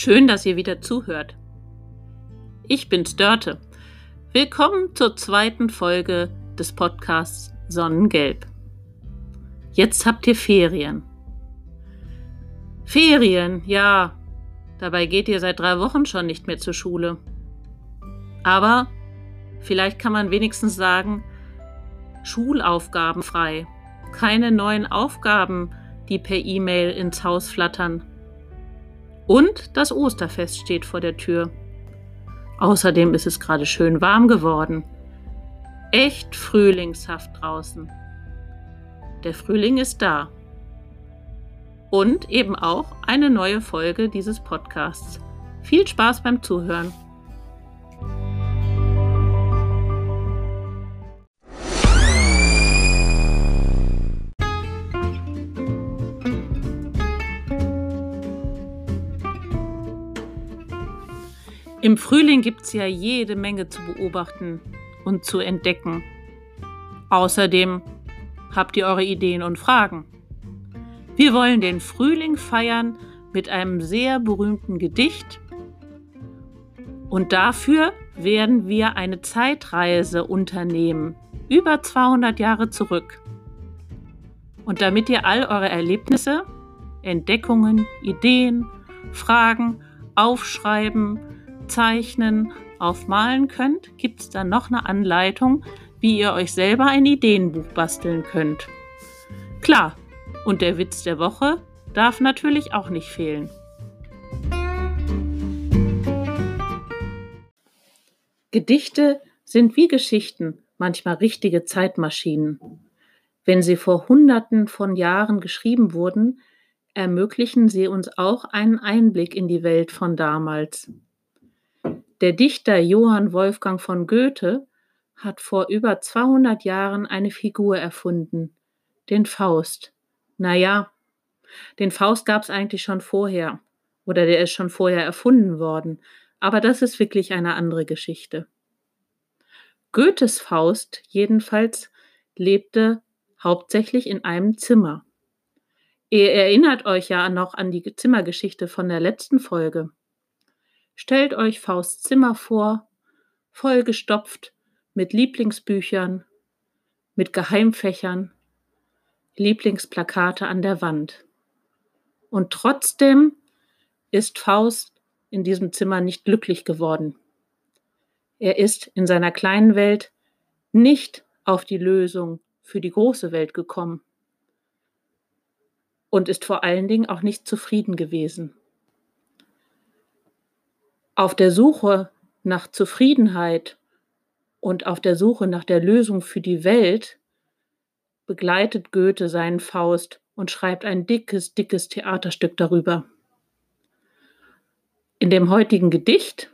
Schön, dass ihr wieder zuhört. Ich bin's Dörte. Willkommen zur zweiten Folge des Podcasts Sonnengelb. Jetzt habt ihr Ferien. Ferien, ja. Dabei geht ihr seit drei Wochen schon nicht mehr zur Schule. Aber vielleicht kann man wenigstens sagen, Schulaufgaben frei. Keine neuen Aufgaben, die per E-Mail ins Haus flattern. Und das Osterfest steht vor der Tür. Außerdem ist es gerade schön warm geworden. Echt frühlingshaft draußen. Der Frühling ist da. Und eben auch eine neue Folge dieses Podcasts. Viel Spaß beim Zuhören. Im Frühling gibt es ja jede Menge zu beobachten und zu entdecken. Außerdem habt ihr eure Ideen und Fragen. Wir wollen den Frühling feiern mit einem sehr berühmten Gedicht und dafür werden wir eine Zeitreise unternehmen, über 200 Jahre zurück. Und damit ihr all eure Erlebnisse, Entdeckungen, Ideen, Fragen aufschreiben, zeichnen, aufmalen könnt, gibt es dann noch eine Anleitung, wie ihr euch selber ein Ideenbuch basteln könnt. Klar, und der Witz der Woche darf natürlich auch nicht fehlen. Gedichte sind wie Geschichten manchmal richtige Zeitmaschinen. Wenn sie vor Hunderten von Jahren geschrieben wurden, ermöglichen sie uns auch einen Einblick in die Welt von damals. Der Dichter Johann Wolfgang von Goethe hat vor über 200 Jahren eine Figur erfunden, den Faust. Naja, den Faust gab es eigentlich schon vorher, oder der ist schon vorher erfunden worden, aber das ist wirklich eine andere Geschichte. Goethes Faust jedenfalls lebte hauptsächlich in einem Zimmer. Ihr erinnert euch ja noch an die Zimmergeschichte von der letzten Folge. Stellt euch Fausts Zimmer vor, vollgestopft mit Lieblingsbüchern, mit Geheimfächern, Lieblingsplakate an der Wand. Und trotzdem ist Faust in diesem Zimmer nicht glücklich geworden. Er ist in seiner kleinen Welt nicht auf die Lösung für die große Welt gekommen und ist vor allen Dingen auch nicht zufrieden gewesen. Auf der Suche nach Zufriedenheit und auf der Suche nach der Lösung für die Welt begleitet Goethe seinen Faust und schreibt ein dickes, dickes Theaterstück darüber. In dem heutigen Gedicht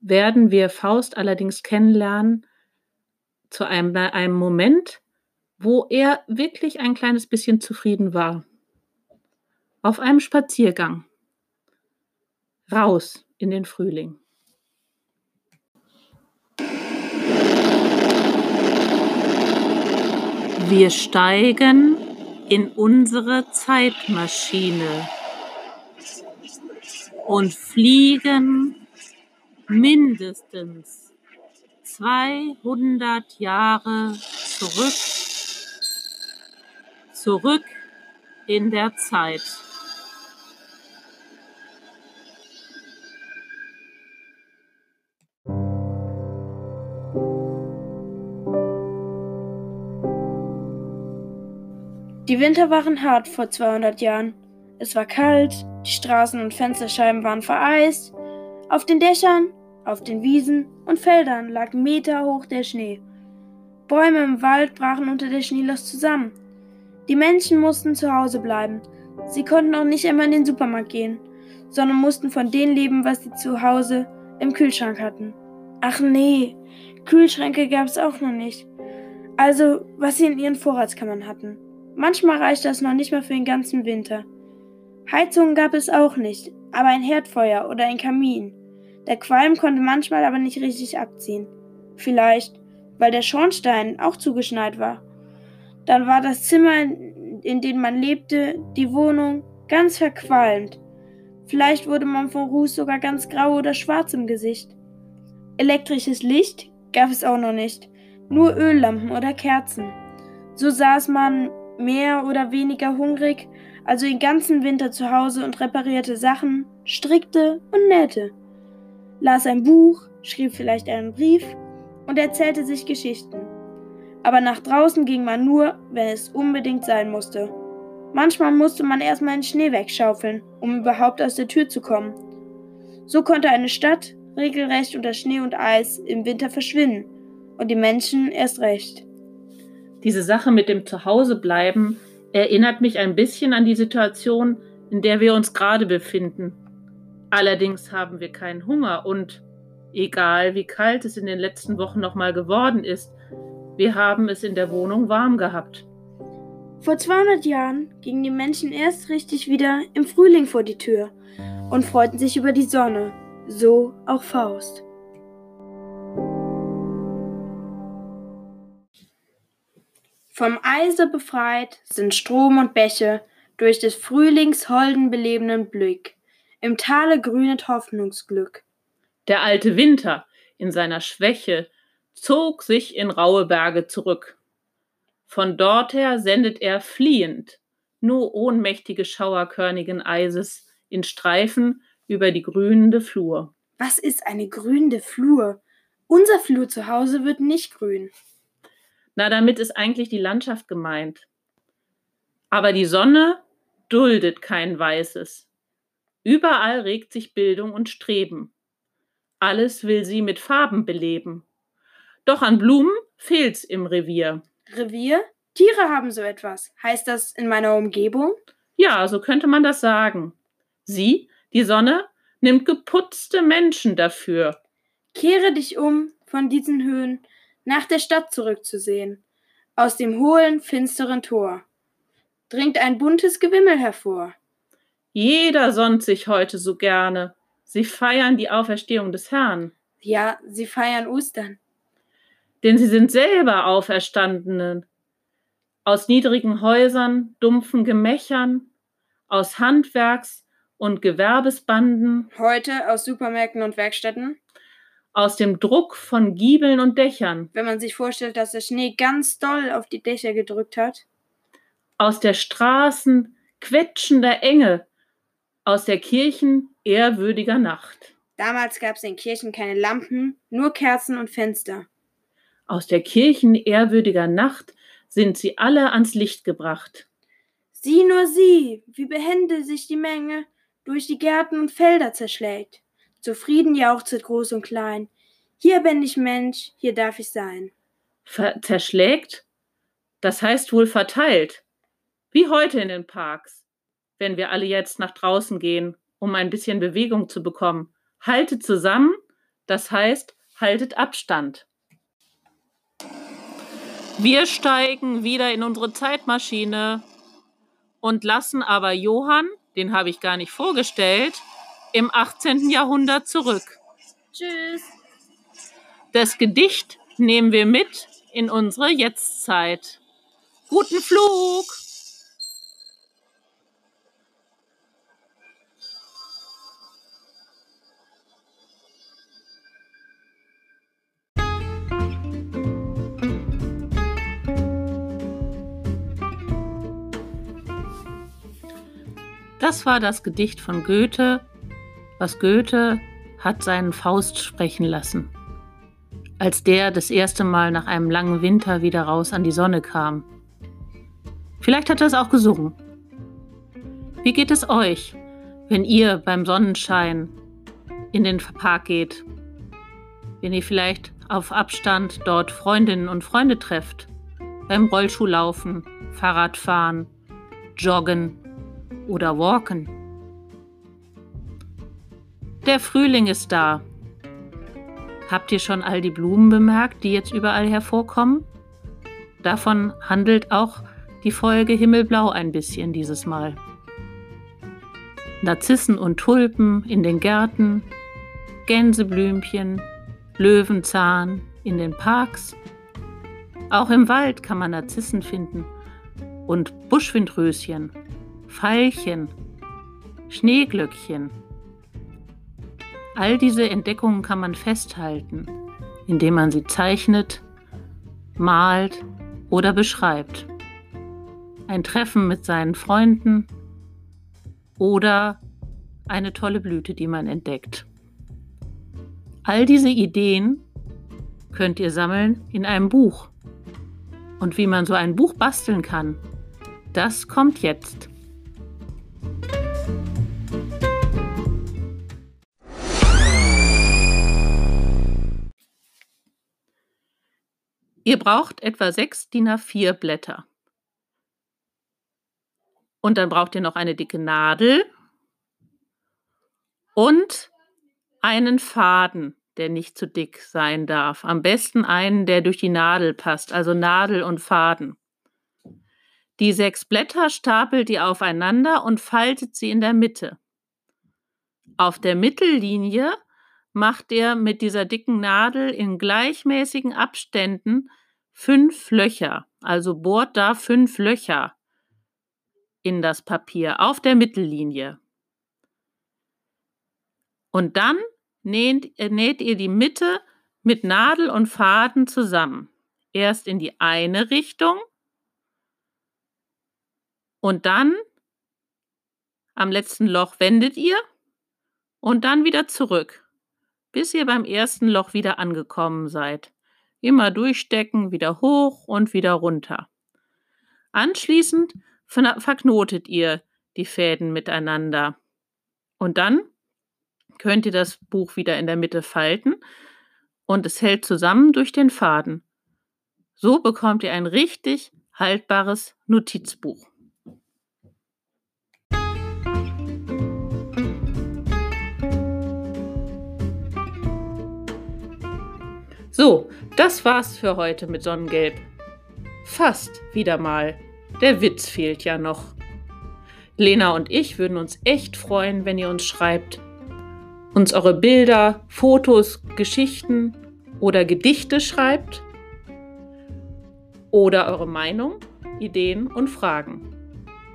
werden wir Faust allerdings kennenlernen zu einem, einem Moment, wo er wirklich ein kleines bisschen zufrieden war. Auf einem Spaziergang raus in den Frühling. Wir steigen in unsere Zeitmaschine und fliegen mindestens 200 Jahre zurück, zurück in der Zeit. Die Winter waren hart vor 200 Jahren. Es war kalt, die Straßen und Fensterscheiben waren vereist. Auf den Dächern, auf den Wiesen und Feldern lag meterhoch der Schnee. Bäume im Wald brachen unter der Schneelast zusammen. Die Menschen mussten zu Hause bleiben. Sie konnten auch nicht immer in den Supermarkt gehen, sondern mussten von dem leben, was sie zu Hause im Kühlschrank hatten. Ach nee, Kühlschränke gab es auch noch nicht. Also, was sie in ihren Vorratskammern hatten. Manchmal reichte das noch nicht mal für den ganzen Winter. Heizungen gab es auch nicht, aber ein Herdfeuer oder ein Kamin. Der Qualm konnte manchmal aber nicht richtig abziehen. Vielleicht, weil der Schornstein auch zugeschneit war. Dann war das Zimmer, in dem man lebte, die Wohnung, ganz verqualmt. Vielleicht wurde man von Ruß sogar ganz grau oder schwarz im Gesicht. Elektrisches Licht gab es auch noch nicht, nur Öllampen oder Kerzen. So saß man mehr oder weniger hungrig, also den ganzen Winter zu Hause und reparierte Sachen, strickte und nähte, las ein Buch, schrieb vielleicht einen Brief und erzählte sich Geschichten. Aber nach draußen ging man nur, wenn es unbedingt sein musste. Manchmal musste man erstmal den Schnee wegschaufeln, um überhaupt aus der Tür zu kommen. So konnte eine Stadt regelrecht unter Schnee und Eis im Winter verschwinden und die Menschen erst recht. Diese Sache mit dem Zuhausebleiben erinnert mich ein bisschen an die Situation, in der wir uns gerade befinden. Allerdings haben wir keinen Hunger und, egal wie kalt es in den letzten Wochen nochmal geworden ist, wir haben es in der Wohnung warm gehabt. Vor 200 Jahren gingen die Menschen erst richtig wieder im Frühling vor die Tür und freuten sich über die Sonne, so auch Faust. Vom Eise befreit sind Strom und Bäche durch des Frühlings holden belebenden Blick, im Tale grünet Hoffnungsglück. Der alte Winter in seiner Schwäche zog sich in raue Berge zurück. Von dorther sendet er fliehend nur ohnmächtige schauerkörnigen Eises in Streifen über die grünende Flur. Was ist eine grünende Flur? Unser Flur zu Hause wird nicht grün. Na, damit ist eigentlich die Landschaft gemeint. Aber die Sonne duldet kein Weißes. Überall regt sich Bildung und Streben. Alles will sie mit Farben beleben. Doch an Blumen fehlt's im Revier. Revier? Tiere haben so etwas. Heißt das in meiner Umgebung? Ja, so könnte man das sagen. Sie, die Sonne, nimmt geputzte Menschen dafür. Kehre dich um von diesen Höhen, nach der Stadt zurückzusehen. Aus dem hohlen, finsteren Tor dringt ein buntes Gewimmel hervor. Jeder sonnt sich heute so gerne. Sie feiern die Auferstehung des Herrn. Ja, sie feiern Ostern denn sie sind selber Auferstandene. Aus niedrigen Häusern, dumpfen Gemächern, aus Handwerks- und Gewerbesbanden, heute aus Supermärkten und Werkstätten, aus dem Druck von Giebeln und Dächern, wenn man sich vorstellt, dass der Schnee ganz doll auf die Dächer gedrückt hat, aus der Straßen quetschender Enge, aus der Kirchen ehrwürdiger Nacht. Damals gab es in Kirchen keine Lampen, nur Kerzen und Fenster. Aus der Kirchen ehrwürdiger Nacht sind sie alle ans Licht gebracht. Sieh nur sie, wie behende sich die Menge durch die Gärten und Felder zerschlägt. Zufrieden jauchzet groß und klein. Hier bin ich Mensch, hier darf ich sein. Ver zerschlägt? Das heißt wohl verteilt. Wie heute in den Parks, wenn wir alle jetzt nach draußen gehen, um ein bisschen Bewegung zu bekommen. Haltet zusammen, das heißt, haltet Abstand. Wir steigen wieder in unsere Zeitmaschine und lassen aber Johann, den habe ich gar nicht vorgestellt, im 18. Jahrhundert zurück. Tschüss. Das Gedicht nehmen wir mit in unsere Jetztzeit. Guten Flug! Das war das Gedicht von Goethe, was Goethe hat seinen Faust sprechen lassen, als der das erste Mal nach einem langen Winter wieder raus an die Sonne kam. Vielleicht hat er es auch gesungen. Wie geht es euch, wenn ihr beim Sonnenschein in den Park geht? Wenn ihr vielleicht auf Abstand dort Freundinnen und Freunde trefft, beim Rollschuhlaufen, Fahrradfahren, Joggen oder walken. Der Frühling ist da. Habt ihr schon all die Blumen bemerkt, die jetzt überall hervorkommen? Davon handelt auch die Folge Himmelblau ein bisschen dieses Mal. Narzissen und Tulpen in den Gärten, Gänseblümchen, Löwenzahn in den Parks. Auch im Wald kann man Narzissen finden und Buschwindröschen Veilchen Schneeglöckchen. All diese Entdeckungen kann man festhalten, indem man sie zeichnet, malt oder beschreibt. Ein Treffen mit seinen Freunden oder eine tolle Blüte, die man entdeckt. All diese Ideen könnt ihr sammeln in einem Buch. Und wie man so ein Buch basteln kann, das kommt jetzt. Ihr braucht etwa sechs DIN A4 Blätter. Und dann braucht ihr noch eine dicke Nadel und einen Faden, der nicht zu dick sein darf. Am besten einen, der durch die Nadel passt, also Nadel und Faden. Die sechs Blätter stapelt ihr aufeinander und faltet sie in der Mitte. Auf der Mittellinie macht ihr mit dieser dicken Nadel in gleichmäßigen Abständen fünf Löcher, also bohrt da fünf Löcher in das Papier auf der Mittellinie. Und dann näht, äh, näht ihr die Mitte mit Nadel und Faden zusammen. Erst in die eine Richtung und dann am letzten Loch wendet ihr und dann wieder zurück, bis ihr beim ersten Loch wieder angekommen seid. Immer durchstecken, wieder hoch und wieder runter. Anschließend verknotet ihr die Fäden miteinander. Und dann könnt ihr das Buch wieder in der Mitte falten und es hält zusammen durch den Faden. So bekommt ihr ein richtig haltbares Notizbuch. So, das war's für heute mit Sonnengelb. Fast wieder mal. Der Witz fehlt ja noch. Lena und ich würden uns echt freuen, wenn ihr uns schreibt, uns eure Bilder, Fotos, Geschichten oder Gedichte schreibt oder eure Meinung, Ideen und Fragen.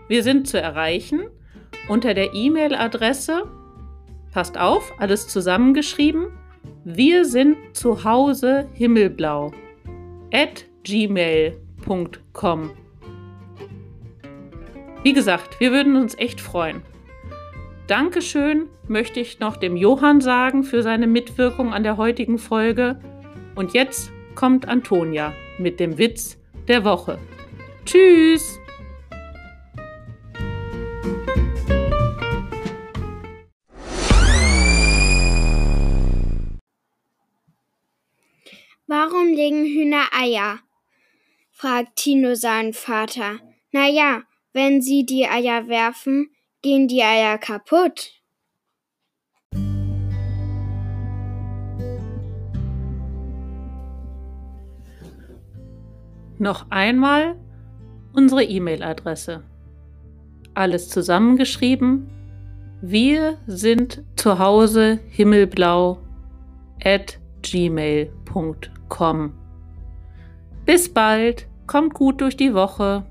Wir sind zu erreichen unter der E-Mail-Adresse, passt auf, alles zusammengeschrieben, wir sind zu Hause himmelblau at gmail.com. Wie gesagt, wir würden uns echt freuen. Dankeschön möchte ich noch dem Johann sagen für seine Mitwirkung an der heutigen Folge. Und jetzt kommt Antonia mit dem Witz der Woche. Tschüss! Eier? fragt Tino seinen Vater. Na ja, wenn sie die Eier werfen, gehen die Eier kaputt. Noch einmal unsere E-Mail-Adresse. Alles zusammengeschrieben. Wir sind zu Hause himmelblau at gmail.com. Bis bald, kommt gut durch die Woche.